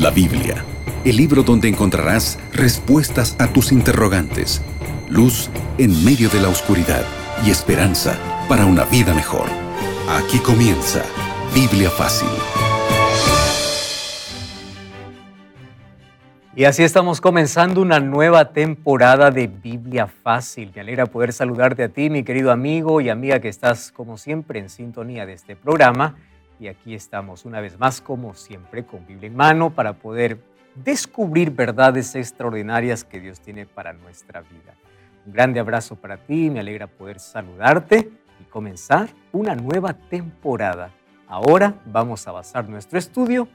La Biblia, el libro donde encontrarás respuestas a tus interrogantes, luz en medio de la oscuridad y esperanza para una vida mejor. Aquí comienza Biblia Fácil. Y así estamos comenzando una nueva temporada de Biblia Fácil. Me alegra poder saludarte a ti, mi querido amigo y amiga que estás como siempre en sintonía de este programa y aquí estamos una vez más, como siempre, con Biblia en mano para poder descubrir verdades extraordinarias que Dios tiene para nuestra vida. Un grande abrazo para ti, me alegra poder saludarte y comenzar una nueva temporada. Ahora vamos a basar nuestro estudio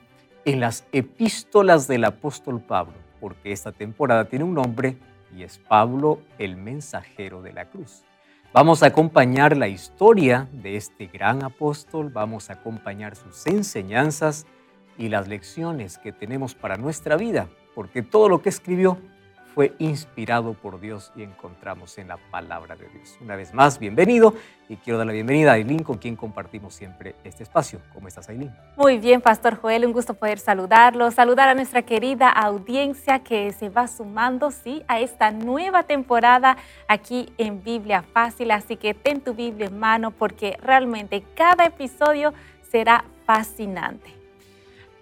en las epístolas del apóstol Pablo, porque esta temporada tiene un nombre y es Pablo el mensajero de la cruz. Vamos a acompañar la historia de este gran apóstol, vamos a acompañar sus enseñanzas y las lecciones que tenemos para nuestra vida, porque todo lo que escribió fue inspirado por Dios y encontramos en la palabra de Dios. Una vez más, bienvenido y quiero dar la bienvenida a Aileen, con quien compartimos siempre este espacio. ¿Cómo estás, Aileen? Muy bien, Pastor Joel, un gusto poder saludarlo, saludar a nuestra querida audiencia que se va sumando, sí, a esta nueva temporada aquí en Biblia Fácil, así que ten tu Biblia en mano porque realmente cada episodio será fascinante.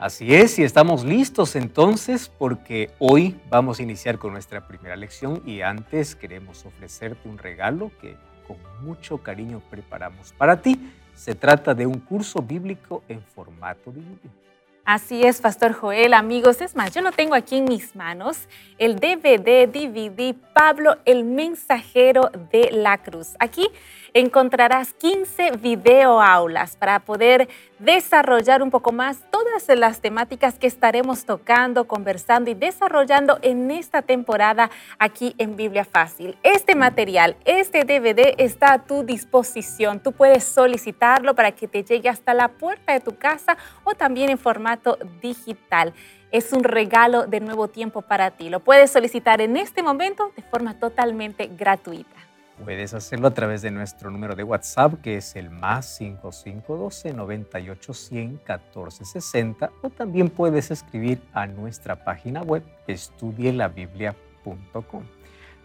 Así es, y estamos listos entonces porque hoy vamos a iniciar con nuestra primera lección y antes queremos ofrecerte un regalo que con mucho cariño preparamos para ti. Se trata de un curso bíblico en formato de video. Así es, Pastor Joel, amigos. Es más, yo no tengo aquí en mis manos el DVD, DVD, Pablo, el mensajero de la cruz. Aquí encontrarás 15 videoaulas para poder desarrollar un poco más todas las temáticas que estaremos tocando, conversando y desarrollando en esta temporada aquí en Biblia Fácil. Este material, este DVD está a tu disposición. Tú puedes solicitarlo para que te llegue hasta la puerta de tu casa o también en formato digital es un regalo de nuevo tiempo para ti. Lo puedes solicitar en este momento de forma totalmente gratuita. Puedes hacerlo a través de nuestro número de WhatsApp, que es el más 5512 9810 1460, o también puedes escribir a nuestra página web estudielabiblia.com.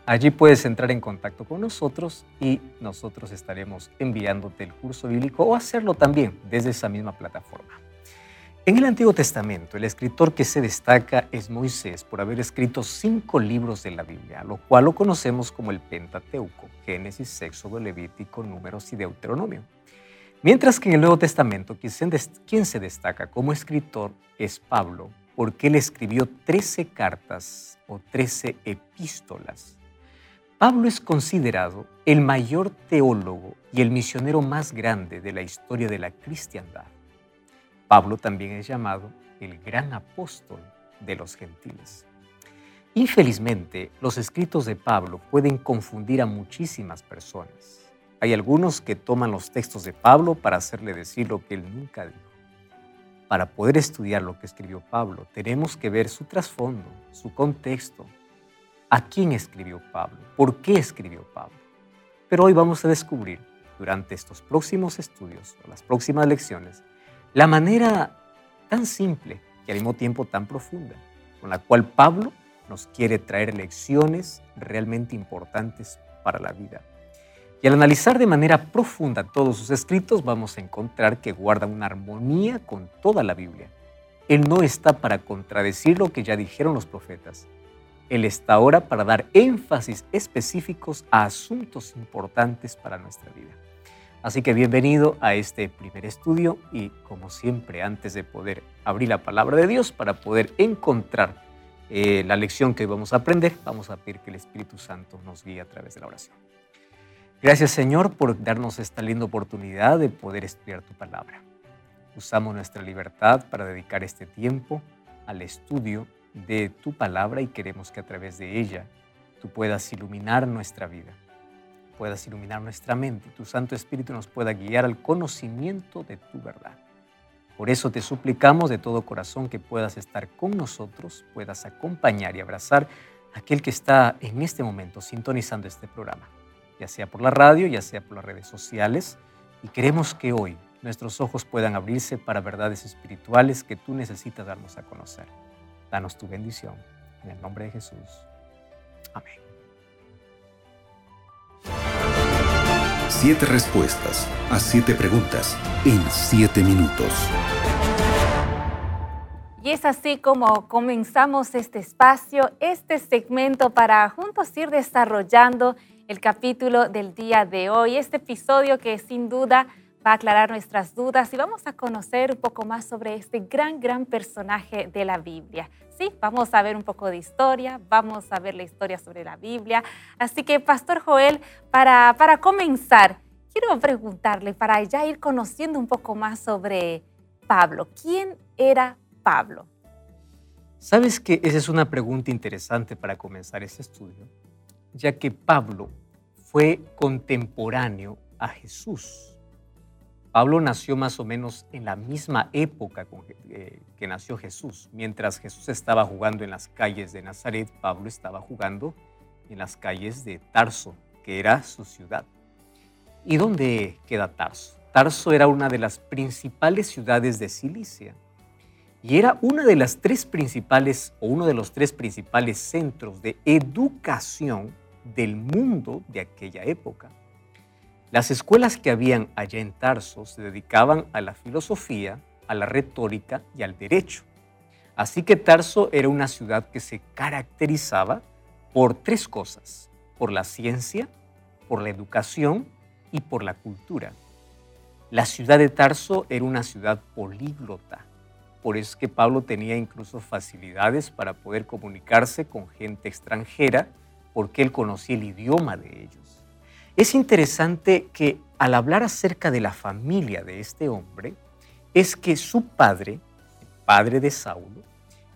Allí puedes entrar en contacto con nosotros y nosotros estaremos enviándote el curso bíblico o hacerlo también desde esa misma plataforma. En el Antiguo Testamento, el escritor que se destaca es Moisés por haber escrito cinco libros de la Biblia, lo cual lo conocemos como el Pentateuco, Génesis, Éxodo, Levítico, Números y Deuteronomio. Mientras que en el Nuevo Testamento, quien se destaca como escritor es Pablo, porque él escribió 13 cartas o 13 epístolas. Pablo es considerado el mayor teólogo y el misionero más grande de la historia de la cristiandad. Pablo también es llamado el gran apóstol de los gentiles. Infelizmente, los escritos de Pablo pueden confundir a muchísimas personas. Hay algunos que toman los textos de Pablo para hacerle decir lo que él nunca dijo. Para poder estudiar lo que escribió Pablo, tenemos que ver su trasfondo, su contexto, a quién escribió Pablo, por qué escribió Pablo. Pero hoy vamos a descubrir, durante estos próximos estudios o las próximas lecciones, la manera tan simple y al mismo tiempo tan profunda con la cual Pablo nos quiere traer lecciones realmente importantes para la vida. Y al analizar de manera profunda todos sus escritos, vamos a encontrar que guarda una armonía con toda la Biblia. Él no está para contradecir lo que ya dijeron los profetas. Él está ahora para dar énfasis específicos a asuntos importantes para nuestra vida. Así que bienvenido a este primer estudio y como siempre antes de poder abrir la palabra de Dios para poder encontrar eh, la lección que hoy vamos a aprender, vamos a pedir que el Espíritu Santo nos guíe a través de la oración. Gracias Señor por darnos esta linda oportunidad de poder estudiar tu palabra. Usamos nuestra libertad para dedicar este tiempo al estudio de tu palabra y queremos que a través de ella tú puedas iluminar nuestra vida puedas iluminar nuestra mente tu Santo Espíritu nos pueda guiar al conocimiento de tu verdad. Por eso te suplicamos de todo corazón que puedas estar con nosotros, puedas acompañar y abrazar a aquel que está en este momento sintonizando este programa, ya sea por la radio, ya sea por las redes sociales. Y queremos que hoy nuestros ojos puedan abrirse para verdades espirituales que tú necesitas darnos a conocer. Danos tu bendición. En el nombre de Jesús. Amén. Siete respuestas a siete preguntas en siete minutos. Y es así como comenzamos este espacio, este segmento para juntos ir desarrollando el capítulo del día de hoy, este episodio que sin duda va a aclarar nuestras dudas y vamos a conocer un poco más sobre este gran, gran personaje de la Biblia. Sí, vamos a ver un poco de historia, vamos a ver la historia sobre la Biblia. Así que, Pastor Joel, para, para comenzar, quiero preguntarle, para ya ir conociendo un poco más sobre Pablo, ¿quién era Pablo? Sabes que esa es una pregunta interesante para comenzar este estudio, ya que Pablo fue contemporáneo a Jesús. Pablo nació más o menos en la misma época eh, que nació Jesús. Mientras Jesús estaba jugando en las calles de Nazaret, Pablo estaba jugando en las calles de Tarso, que era su ciudad. ¿Y dónde queda Tarso? Tarso era una de las principales ciudades de Cilicia y era una de las tres principales o uno de los tres principales centros de educación del mundo de aquella época. Las escuelas que habían allá en Tarso se dedicaban a la filosofía, a la retórica y al derecho. Así que Tarso era una ciudad que se caracterizaba por tres cosas, por la ciencia, por la educación y por la cultura. La ciudad de Tarso era una ciudad políglota, por eso es que Pablo tenía incluso facilidades para poder comunicarse con gente extranjera, porque él conocía el idioma de ellos. Es interesante que al hablar acerca de la familia de este hombre, es que su padre, el padre de Saulo,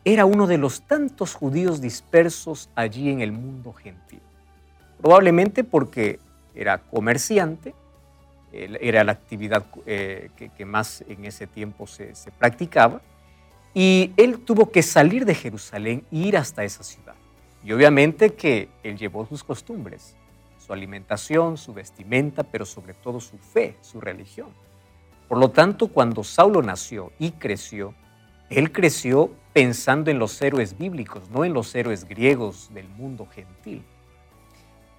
era uno de los tantos judíos dispersos allí en el mundo gentil. Probablemente porque era comerciante, era la actividad eh, que, más en ese tiempo se, practicaba, y él tuvo que salir de Jerusalén e ir hasta esa ciudad. Y obviamente que él llevó sus costumbres, su alimentación, su vestimenta, pero sobre todo su fe, su religión. Por lo tanto, cuando Saulo nació y creció, él creció pensando en los héroes bíblicos, no en los héroes griegos del mundo gentil.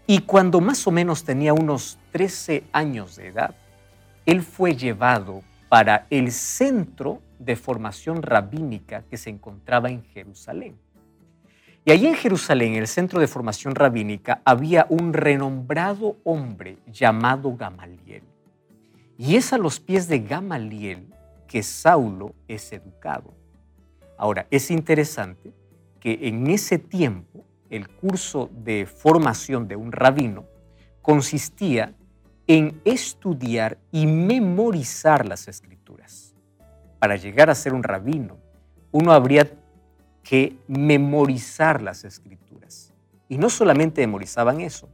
Y cuando más o menos tenía unos 13 años de edad, él fue llevado para el centro de formación rabínica que se encontraba en Jerusalén. Y allí en Jerusalén, en el centro de formación rabínica, había un renombrado hombre llamado Gamaliel. Y es a los pies de Gamaliel que Saulo es educado. Ahora, es interesante que en ese tiempo el curso de formación de un rabino consistía en estudiar y memorizar las escrituras. Para llegar a ser un rabino, uno habría que memorizar las escrituras. Y no solamente memorizaban eso,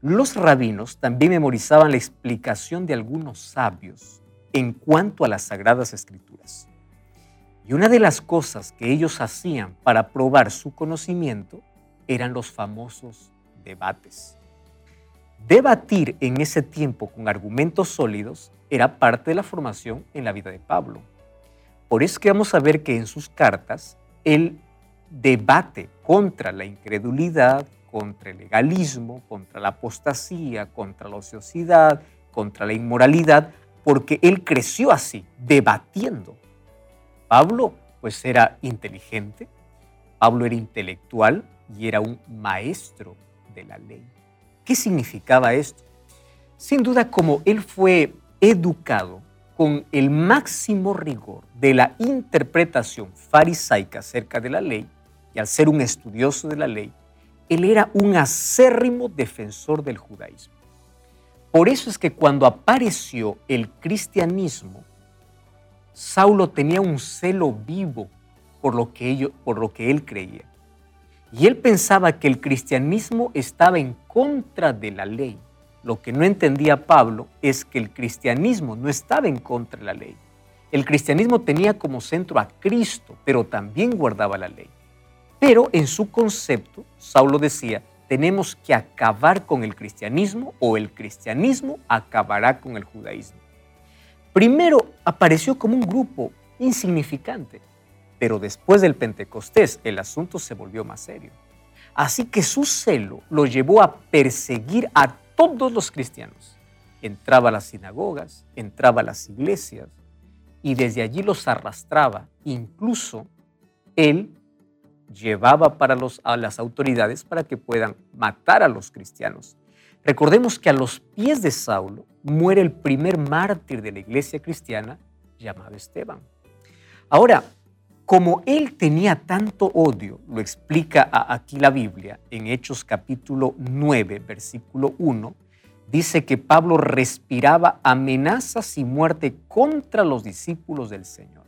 los rabinos también memorizaban la explicación de algunos sabios en cuanto a las sagradas escrituras. Y una de las cosas que ellos hacían para probar su conocimiento eran los famosos debates. Debatir en ese tiempo con argumentos sólidos era parte de la formación en la vida de Pablo. Por eso que vamos a ver que en sus cartas el debate contra la incredulidad, contra el legalismo, contra la apostasía, contra la ociosidad, contra la inmoralidad, porque él creció así, debatiendo. Pablo pues era inteligente, Pablo era intelectual y era un maestro de la ley. ¿Qué significaba esto? Sin duda, como él fue educado con el máximo rigor de la interpretación farisaica acerca de la ley, y al ser un estudioso de la ley, él era un acérrimo defensor del judaísmo. Por eso es que cuando apareció el cristianismo, Saulo tenía un celo vivo por lo que, por lo que él creía. Y él pensaba que el cristianismo estaba en contra de la ley lo que no entendía Pablo es que el cristianismo no estaba en contra de la ley. El cristianismo tenía como centro a Cristo, pero también guardaba la ley. Pero en su concepto, Saulo decía, tenemos que acabar con el cristianismo o el cristianismo acabará con el judaísmo. Primero apareció como un grupo insignificante, Pero después del Pentecostés el asunto se volvió más serio. Así que su celo lo llevó a perseguir a todos los cristianos. Entraba a las sinagogas, entraba a las iglesias y desde allí los arrastraba. Incluso él llevaba para los, a las autoridades para que puedan matar a los cristianos. Recordemos que a los pies de Saulo muere el primer mártir de la iglesia cristiana llamado Esteban. Ahora, como él tenía tanto odio, lo explica aquí la Biblia en Hechos capítulo 9, versículo 1, dice que Pablo respiraba amenazas y muerte contra los discípulos del Señor.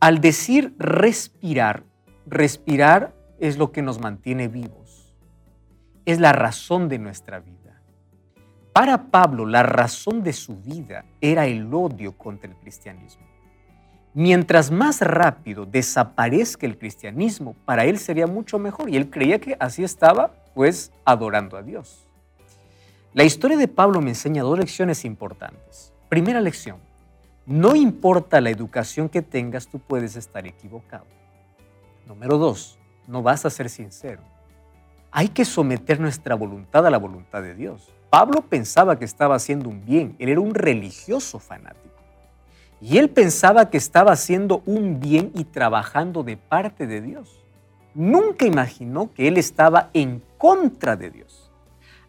Al decir respirar, respirar es lo que nos mantiene vivos, es la razón de nuestra vida. Para Pablo, la razón de su vida era el odio contra el cristianismo. Mientras más rápido desaparezca el cristianismo, para él sería mucho mejor. Y él creía que así estaba, pues, adorando a Dios. La historia de Pablo me enseña dos lecciones importantes. Primera lección, no importa la educación que tengas, tú puedes estar equivocado. Número dos, no vas a ser sincero. Hay que someter nuestra voluntad a la voluntad de Dios. Pablo pensaba que estaba haciendo un bien, él era un religioso fanático. Y él pensaba que estaba haciendo un bien y trabajando de parte de Dios. Nunca imaginó que él estaba en contra de Dios.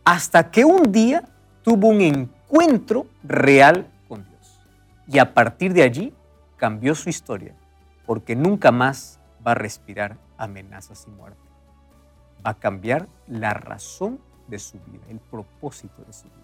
Hasta que un día tuvo un encuentro real con Dios. Y a partir de allí cambió su historia, porque nunca más va a respirar amenazas y muerte. Va a cambiar la razón de su vida, el propósito de su vida.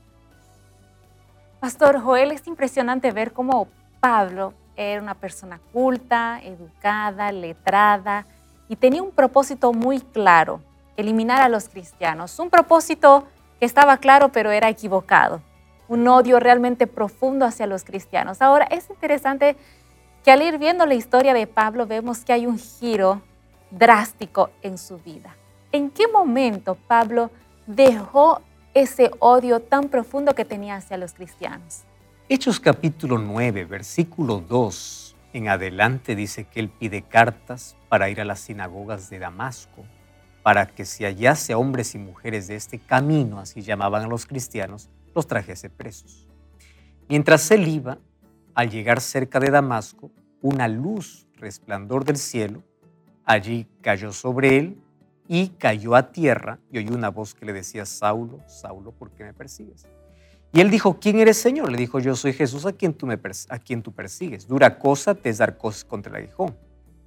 Pastor Joel, es impresionante ver cómo Pablo era una persona culta, educada, letrada y tenía un propósito muy claro, eliminar a los cristianos. Un propósito que estaba claro pero era equivocado. Un odio realmente profundo hacia los cristianos. Ahora, es interesante que al ir viendo la historia de Pablo vemos que hay un giro drástico en su vida. ¿En qué momento Pablo dejó ese odio tan profundo que tenía hacia los cristianos? Hechos capítulo 9, versículo 2 en adelante dice que él pide cartas para ir a las sinagogas de Damasco, para que si hallase a hombres y mujeres de este camino, así llamaban a los cristianos, los trajese presos. Mientras él iba, al llegar cerca de Damasco, una luz resplandor del cielo, allí cayó sobre él y cayó a tierra y oyó una voz que le decía, Saulo, Saulo, ¿por qué me persigues? Y él dijo, ¿quién eres Señor? Le dijo, yo soy Jesús a quien tú, me a quien tú persigues. Dura cosa te es dar cosas contra el aguijón.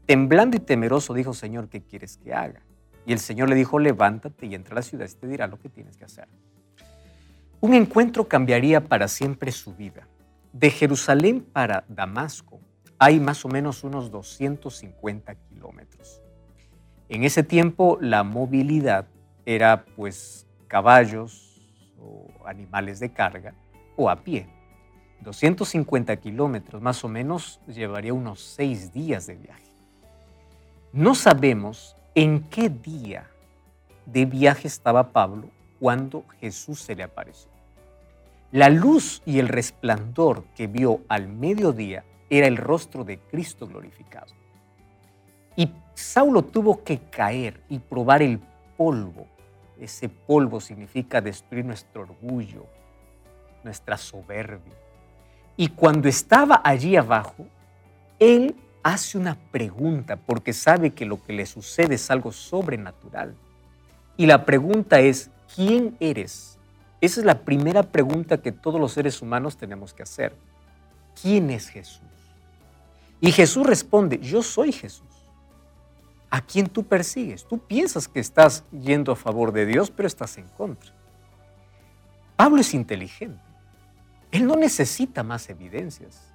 Temblando y temeroso dijo, Señor, ¿qué quieres que haga? Y el Señor le dijo, levántate y entra a la ciudad y te dirá lo que tienes que hacer. Un encuentro cambiaría para siempre su vida. De Jerusalén para Damasco hay más o menos unos 250 kilómetros. En ese tiempo la movilidad era pues caballos, animales de carga o a pie. 250 kilómetros más o menos llevaría unos seis días de viaje. No sabemos en qué día de viaje estaba Pablo cuando Jesús se le apareció. La luz y el resplandor que vio al mediodía era el rostro de Cristo glorificado. Y Saulo tuvo que caer y probar el polvo ese polvo significa destruir nuestro orgullo, nuestra soberbia. Y cuando estaba allí abajo, él hace una pregunta porque sabe que lo que le sucede es algo sobrenatural. Y la pregunta es, ¿quién eres? Esa es la primera pregunta que todos los seres humanos tenemos que hacer. ¿Quién es Jesús? Y Jesús responde, yo soy Jesús a quién tú persigues. Tú piensas que estás yendo a favor de Dios, pero estás en contra. Pablo es inteligente. Él no necesita más evidencias.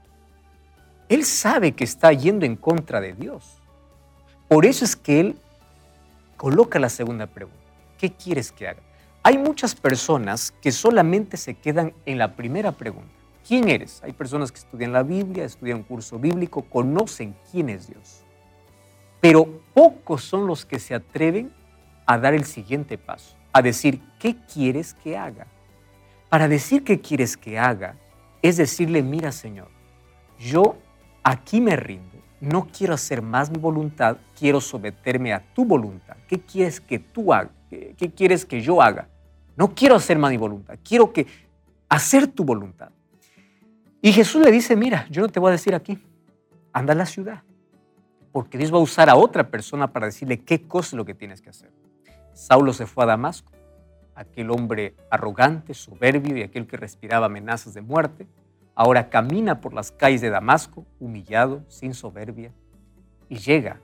Él sabe que está yendo en contra de Dios. Por eso es que él coloca la segunda pregunta. ¿Qué quieres que haga? Hay muchas personas que solamente se quedan en la primera pregunta. ¿Quién eres? Hay personas que estudian la Biblia, estudian un curso bíblico, conocen quién es Dios. Pero pocos son los que se atreven a dar el siguiente paso, a decir, ¿qué quieres que haga? Para decir qué quieres que haga, es decirle, mira Señor, yo aquí me rindo, no quiero hacer más mi voluntad, quiero someterme a tu voluntad. ¿Qué quieres que tú hagas? ¿Qué, quieres que yo haga? No quiero hacer más mi voluntad, quiero que hacer tu voluntad. Y Jesús le dice, mira, yo no te voy a decir aquí, anda a la ciudad, porque Dios va a usar a otra persona para decirle qué cosa es lo que tienes que hacer. Saulo se fue a Damasco, aquel hombre arrogante, soberbio y aquel que respiraba amenazas de muerte Ahora camina por las calles de Damasco, humillado, sin soberbia, y llega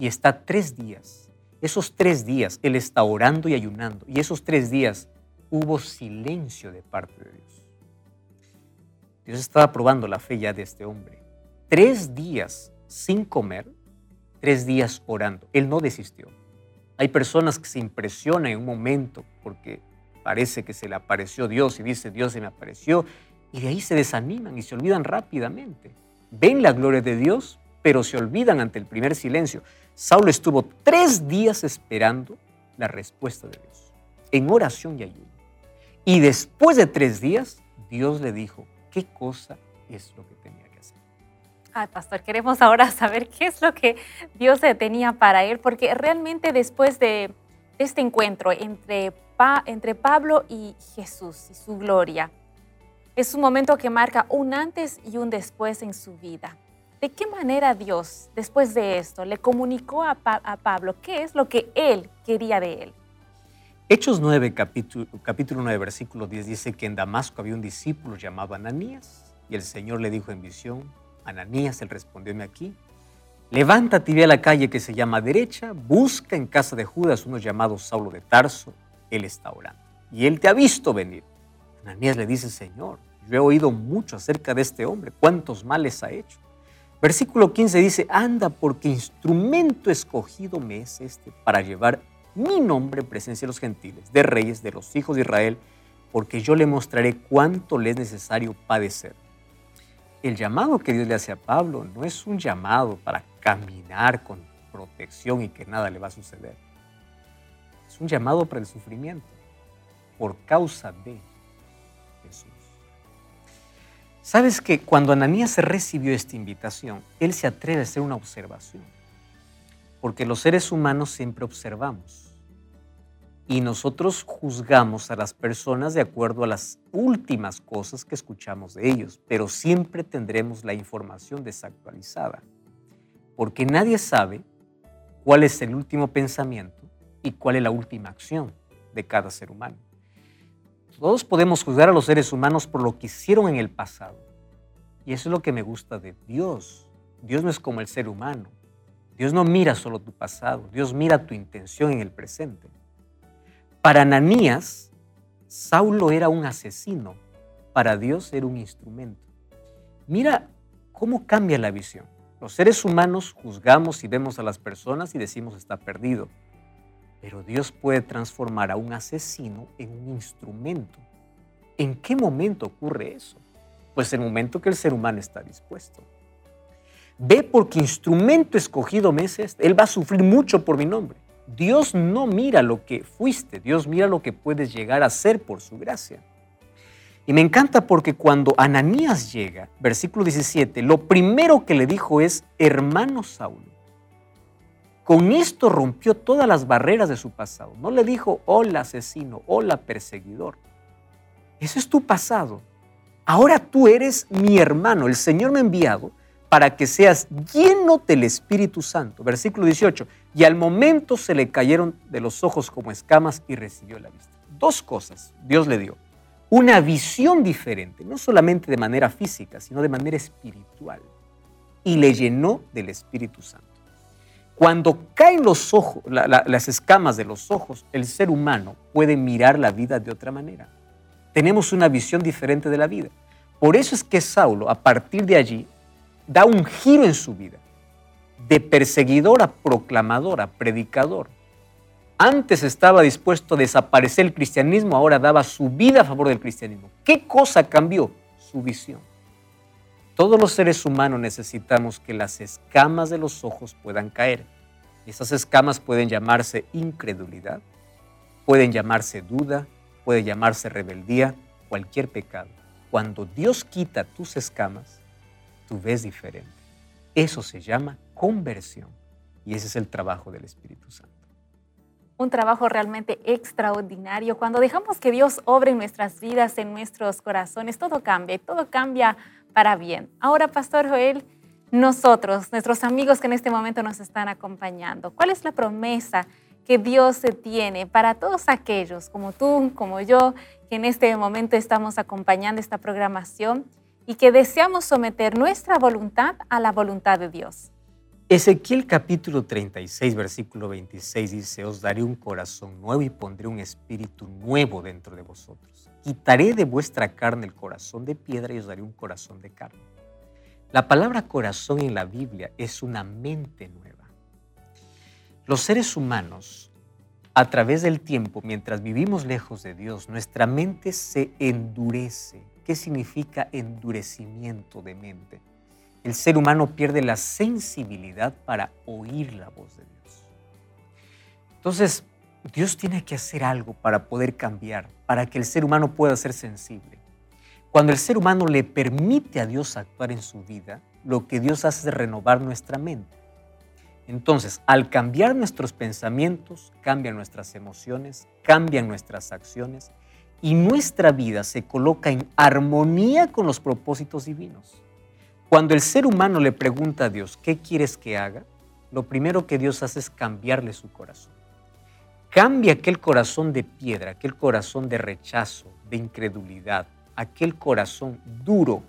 y está tres días. Esos tres días él está orando y ayunando, y esos tres días hubo silencio de parte de Dios. Dios estaba probando la fe ya de este hombre. Tres días sin comer, tres días orando. Él no desistió. Hay personas que se impresionan en un momento porque parece que se le apareció Dios y dice, Dios se me apareció y de ahí se desaniman y se olvidan rápidamente. Ven la gloria de Dios, pero se olvidan ante el primer silencio. Saulo estuvo tres días esperando la respuesta de Dios, en oración y ayuno. Y después de tres días, Dios le dijo qué cosa es lo que. Ay, pastor, queremos ahora saber qué es lo que Dios tenía para él, porque realmente después de este encuentro entre, entre Pablo y Jesús y su gloria, es un momento que marca un antes y un después en su vida. ¿De qué manera Dios, después de esto, le comunicó a, Pablo qué es lo que él quería de él? Hechos 9, capítulo, capítulo 9, versículo 10 dice que en Damasco había un discípulo llamado Ananías y el Señor le dijo en visión, Ananías, él respondióme aquí, levántate y ve a la calle que se llama derecha, busca en casa de Judas uno llamado Saulo de Tarso, él está orando y él te ha visto venir Ananías le dice, Señor, yo he oído mucho acerca de este hombre, cuántos males ha hecho. Versículo 15 dice, anda porque instrumento escogido me es este para llevar mi nombre en presencia de los gentiles, de reyes, de los hijos de Israel, porque yo le mostraré cuánto le es necesario padecer. El llamado que Dios le hace a Pablo no es un llamado para caminar con protección y que nada le va a suceder. Es un llamado para el sufrimiento por causa de Sabes que cuando Ananías recibió esta invitación, él se atreve a hacer una observación, porque los seres humanos siempre observamos y nosotros juzgamos a las personas de acuerdo a las últimas cosas que escuchamos de ellos, pero siempre tendremos la información desactualizada, porque nadie sabe cuál es el último pensamiento y cuál es la última acción de cada ser humano. Todos podemos juzgar a los seres humanos por lo que hicieron en el pasado. Y eso es lo que me gusta de Dios. Dios no es como el ser humano. Dios no mira solo tu pasado, Dios mira tu intención en el presente. Para Ananías, Saulo era un asesino, para Dios era un instrumento. Mira cómo cambia la visión. Los seres humanos juzgamos y vemos a las personas y decimos está perdido. Pero Dios puede transformar a un asesino en un instrumento. ¿En qué momento ocurre eso? Pues en el momento que el ser humano está dispuesto. Ve porque instrumento escogido me es este. Él va a sufrir mucho por mi nombre. Dios no mira lo que fuiste, Dios mira lo que puedes llegar a ser por su gracia. Y me encanta porque cuando Ananías llega, versículo 17, lo primero que le dijo es, hermano Saulo, con esto rompió todas las barreras de su pasado. No le dijo, hola asesino, hola perseguidor. Eso es tu pasado. Ahora tú eres mi hermano. El Señor me ha enviado para que seas lleno del Espíritu Santo. Versículo 18. Y al momento se le cayeron de los ojos como escamas y recibió la vista. Dos cosas Dios le dio. Una visión diferente, no solamente de manera física, sino de manera espiritual. Y le llenó del Espíritu Santo. Cuando caen las escamas de los ojos, el ser humano puede mirar la vida de otra manera. Tenemos una visión diferente de la vida. Por eso es que Saulo, a partir de allí, da un giro en su vida, de perseguidor a proclamador, a predicador. Antes estaba dispuesto a desaparecer el cristianismo, ahora daba su vida a favor del cristianismo. ¿Qué cosa cambió? Su visión. Todos los seres humanos necesitamos que las escamas de los ojos puedan caer. Esas escamas pueden llamarse incredulidad, pueden llamarse duda, puede llamarse rebeldía, cualquier pecado. Cuando Dios quita tus escamas, tú ves diferente. Eso se llama conversión y ese es el trabajo del Espíritu Santo. Un trabajo realmente extraordinario. Cuando dejamos que Dios obre en nuestras vidas, en nuestros corazones, todo cambia y todo cambia para bien. Ahora, Pastor Joel, nosotros, nuestros amigos que en este momento nos están acompañando, ¿cuál es la promesa que Dios tiene para todos aquellos como tú, como yo, que en este momento estamos acompañando esta programación y que deseamos someter nuestra voluntad a la voluntad de Dios. Ezequiel capítulo 36, versículo 26 dice, os daré un corazón nuevo y pondré un espíritu nuevo dentro de vosotros. Quitaré de vuestra carne el corazón de piedra y os daré un corazón de carne. La palabra corazón en la Biblia es una mente nueva. Los seres humanos, a través del tiempo, mientras vivimos lejos de Dios, nuestra mente se endurece ¿Qué significa endurecimiento de mente? El ser humano pierde la sensibilidad para oír la voz de Dios. Entonces, Dios tiene que hacer algo para poder cambiar, para que el ser humano pueda ser sensible. Cuando el ser humano le permite a Dios actuar en su vida, lo que Dios hace es renovar nuestra mente. Entonces, al cambiar nuestros pensamientos, cambian nuestras emociones, cambian nuestras acciones y nuestra vida se coloca en armonía con los propósitos divinos. Cuando el ser humano le pregunta a Dios, ¿qué quieres que haga? Lo primero que Dios hace es cambiarle su corazón. Cambia aquel corazón de piedra, aquel corazón de rechazo, de incredulidad, aquel corazón duro,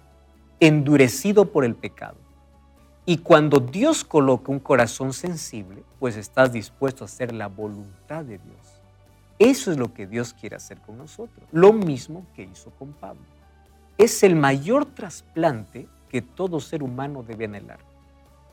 endurecido por el pecado. Y cuando Dios coloca un corazón sensible, pues estás dispuesto a hacer la voluntad de Dios. Eso es lo que Dios quiere hacer con nosotros. Lo mismo que hizo con Pablo. Es el mayor trasplante que todo ser humano debe anhelar.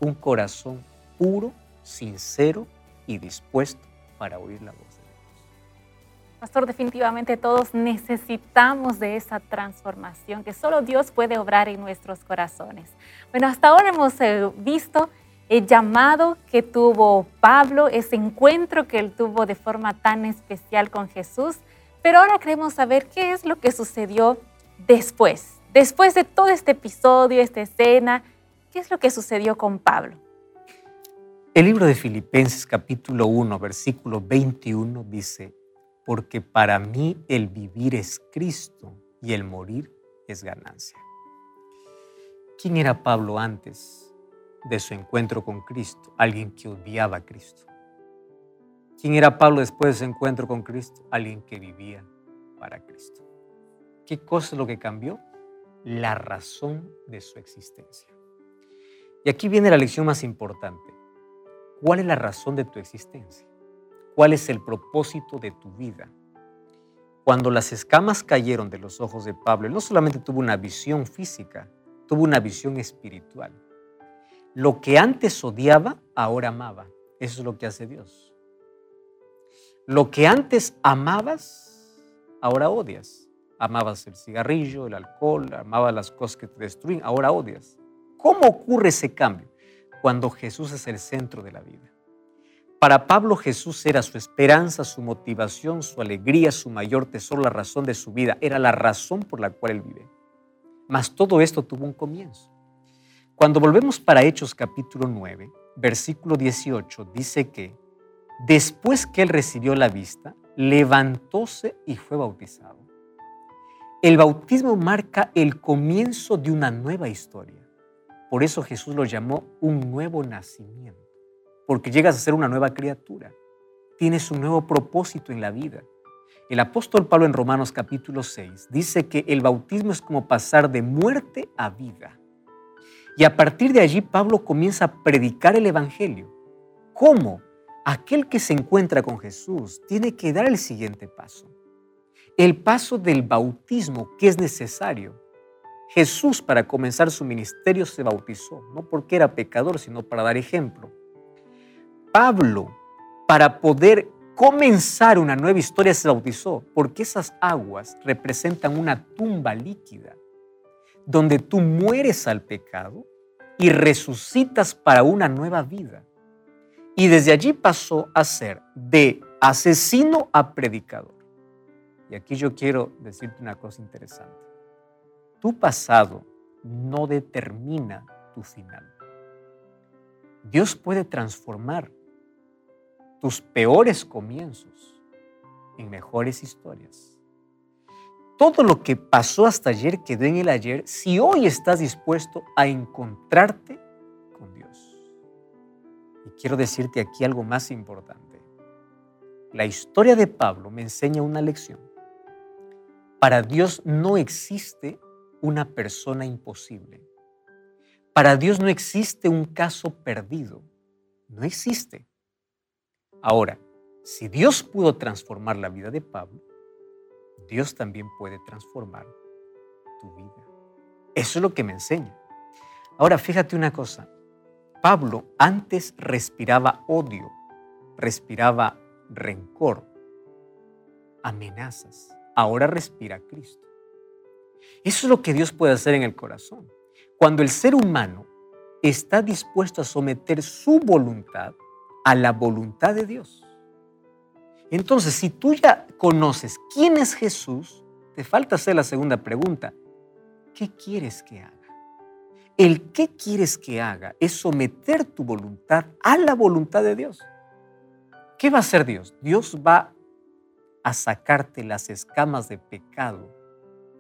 Un corazón puro, sincero y dispuesto para oír la voz de Dios. Pastor, definitivamente todos necesitamos de esa transformación que solo Dios puede obrar en nuestros corazones. Bueno, hasta ahora hemos eh, visto el llamado que tuvo Pablo, ese encuentro que él tuvo de forma tan especial con Jesús. Pero ahora queremos saber qué es lo que sucedió después. Después de todo este episodio, esta escena, ¿qué es lo que sucedió con Pablo? El libro de Filipenses capítulo 1, versículo 21 dice, porque para mí el vivir es Cristo y el morir es ganancia. ¿Quién era Pablo antes? de su encuentro con Cristo, alguien que odiaba a Cristo. ¿Quién era Pablo después de su encuentro con Cristo? Alguien que vivía para Cristo. ¿Qué cosa es lo que cambió? La razón de su existencia. Y aquí viene la lección más importante. ¿Cuál es la razón de tu existencia? ¿Cuál es el propósito de tu vida? Cuando las escamas cayeron de los ojos de Pablo, él no solamente tuvo una visión física, tuvo una visión espiritual. Lo que antes odiaba, ahora amaba. Eso es lo que hace Dios. Lo que antes amabas, ahora odias. Amabas el cigarrillo, el alcohol, amabas las cosas que te destruyen, ahora odias. ¿Cómo ocurre ese cambio? Cuando Jesús es el centro de la vida. Para Pablo Jesús era su esperanza, su motivación, su alegría, su mayor tesoro, la razón de su vida. Era la razón por la cual él vive. Mas todo esto tuvo un comienzo. Cuando volvemos para Hechos capítulo 9, versículo 18, dice que después que él recibió la vista, levantóse y fue bautizado. El bautismo marca el comienzo de una nueva historia. Por eso Jesús lo llamó un nuevo nacimiento, porque llegas a ser una nueva criatura. Tienes un nuevo propósito en la vida. El apóstol Pablo en Romanos capítulo 6 dice que el bautismo es como pasar de muerte a vida. Y a partir de allí Pablo comienza a predicar el Evangelio. ¿Cómo? Aquel que se encuentra con Jesús tiene que dar el siguiente paso. El paso del bautismo que es necesario. Jesús para comenzar su ministerio se bautizó, no porque era pecador, sino para dar ejemplo. Pablo, para poder comenzar una nueva historia, se bautizó, porque esas aguas representan una tumba líquida donde tú mueres al pecado y resucitas para una nueva vida. Y desde allí pasó a ser de asesino a predicador. Y aquí yo quiero decirte una cosa interesante. Tu pasado no determina tu final. Dios puede transformar tus peores comienzos en mejores historias. Todo lo que pasó hasta ayer quedó en el ayer si hoy estás dispuesto a encontrarte con Dios. Y quiero decirte aquí algo más importante. La historia de Pablo me enseña una lección. Para Dios no existe una persona imposible. Para Dios no existe un caso perdido. No existe. Ahora, si Dios pudo transformar la vida de Pablo, Dios también puede transformar tu vida. Eso es lo que me enseña. Ahora, fíjate una cosa. Pablo antes respiraba odio, respiraba rencor, amenazas. Ahora respira Cristo. Eso es lo que Dios puede hacer en el corazón. Cuando el ser humano está dispuesto a someter su voluntad a la voluntad de Dios. Entonces, si tú ya conoces quién es Jesús, te falta hacer la segunda pregunta. ¿Qué quieres que haga? El qué quieres que haga es someter tu voluntad a la voluntad de Dios. ¿Qué va a hacer Dios? Dios va a sacarte las escamas de pecado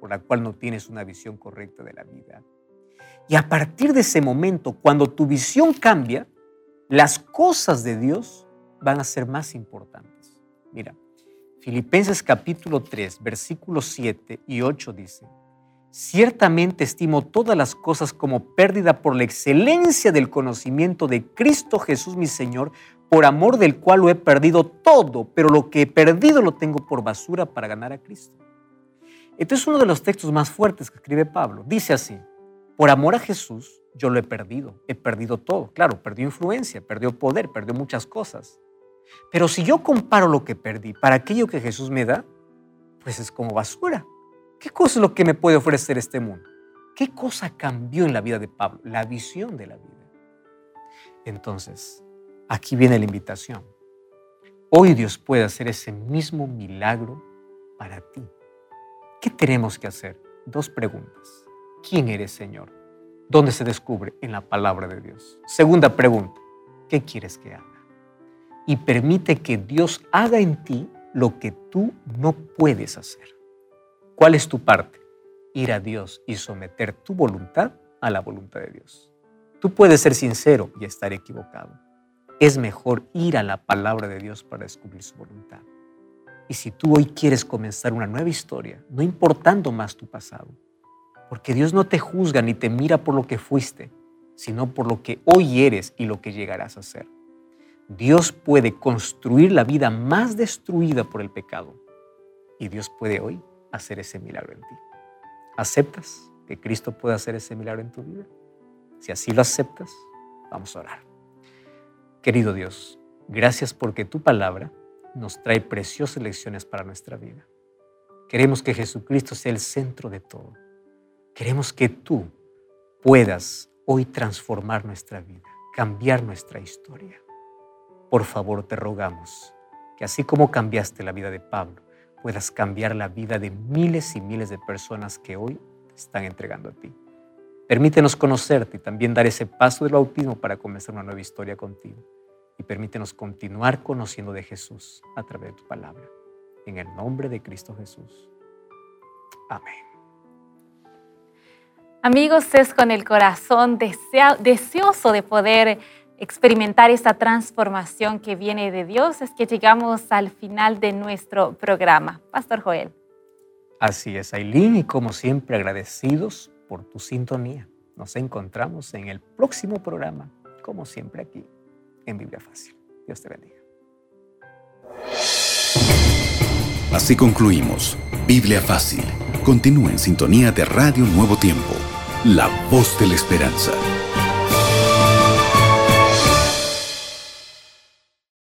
por la cual no tienes una visión correcta de la vida. Y a partir de ese momento, cuando tu visión cambia, las cosas de Dios van a ser más importantes. Mira, Filipenses capítulo 3, versículos 7 y 8 dice, Ciertamente estimo todas las cosas como pérdida por la excelencia del conocimiento de Cristo Jesús mi Señor, por amor del cual lo he perdido todo, pero lo que he perdido lo tengo por basura para ganar a Cristo. Este es uno de los textos más fuertes que escribe Pablo. Dice así, por amor a Jesús yo lo he perdido, he perdido todo. Claro, perdió influencia, perdió poder, perdió muchas cosas. Pero si yo comparo lo que perdí para aquello que Jesús me da, pues es como basura. ¿Qué cosa es lo que me puede ofrecer este mundo? ¿Qué cosa cambió en la vida de Pablo? La visión de la vida. Entonces, aquí viene la invitación. Hoy Dios puede hacer ese mismo milagro para ti. ¿Qué tenemos que hacer? Dos preguntas. ¿Quién eres, Señor? ¿Dónde se descubre? En la palabra de Dios. Segunda pregunta. ¿Qué quieres que haga? Y permite que Dios haga en ti lo que tú no puedes hacer. ¿Cuál es tu parte? Ir a Dios y someter tu voluntad a la voluntad de Dios. Tú puedes ser sincero y estar equivocado. Es mejor ir a la palabra de Dios para descubrir su voluntad. Y si tú hoy quieres comenzar una nueva historia, no importando más tu pasado, porque Dios no te juzga ni te mira por lo que fuiste, sino por lo que hoy eres y lo que llegarás a ser. Dios puede construir la vida más destruida por el pecado y Dios puede hoy hacer ese milagro en ti. ¿Aceptas que Cristo puede hacer ese milagro en tu vida? Si así lo aceptas, vamos a orar. Querido Dios, gracias porque tu palabra nos trae preciosas lecciones para nuestra vida. Queremos que Jesucristo sea el centro de todo. Queremos que tú puedas hoy transformar nuestra vida, cambiar nuestra historia. Por favor, te rogamos que así como cambiaste la vida de Pablo, puedas cambiar la vida de miles y miles de personas que hoy están entregando a ti. Permítenos conocerte y también dar ese paso del bautismo para comenzar una nueva historia contigo. Y permítenos continuar conociendo de Jesús a través de tu palabra. En el nombre de Cristo Jesús. Amén. Amigos, es con el corazón deseoso de poder experimentar esta transformación que viene de Dios, es que llegamos al final de nuestro programa. Pastor Joel. Así es, Aileen, y como siempre agradecidos por tu sintonía. Nos encontramos en el próximo programa, como siempre aquí, en Biblia Fácil. Dios te bendiga. Así concluimos. Biblia Fácil. Continúa en sintonía de Radio Nuevo Tiempo, la voz de la esperanza.